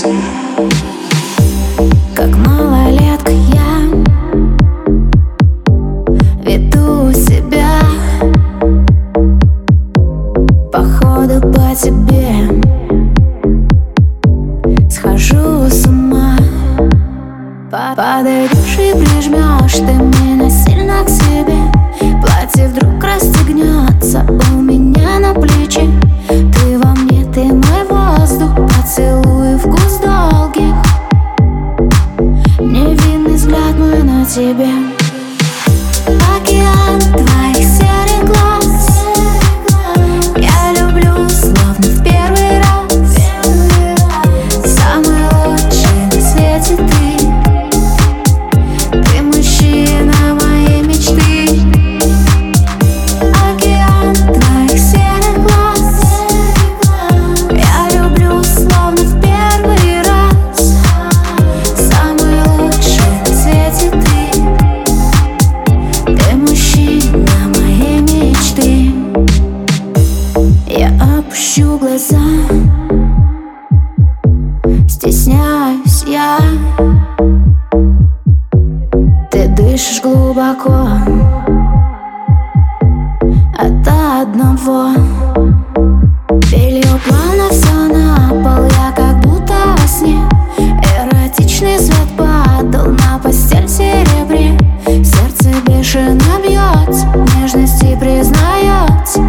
сердце Как малолетка я Веду себя. Походу по тебе Схожу с ума. Подойдешь и прижмешь ты меня сильно к себе. Платье вдруг расстегнешь. тебе. Пущу глаза. Стесняюсь я. Ты дышишь глубоко. От одного. Белье плана все на пол. Я как будто во сне. Эротичный свет падал На постель серебре. Сердце бешено бьет Нежности признается.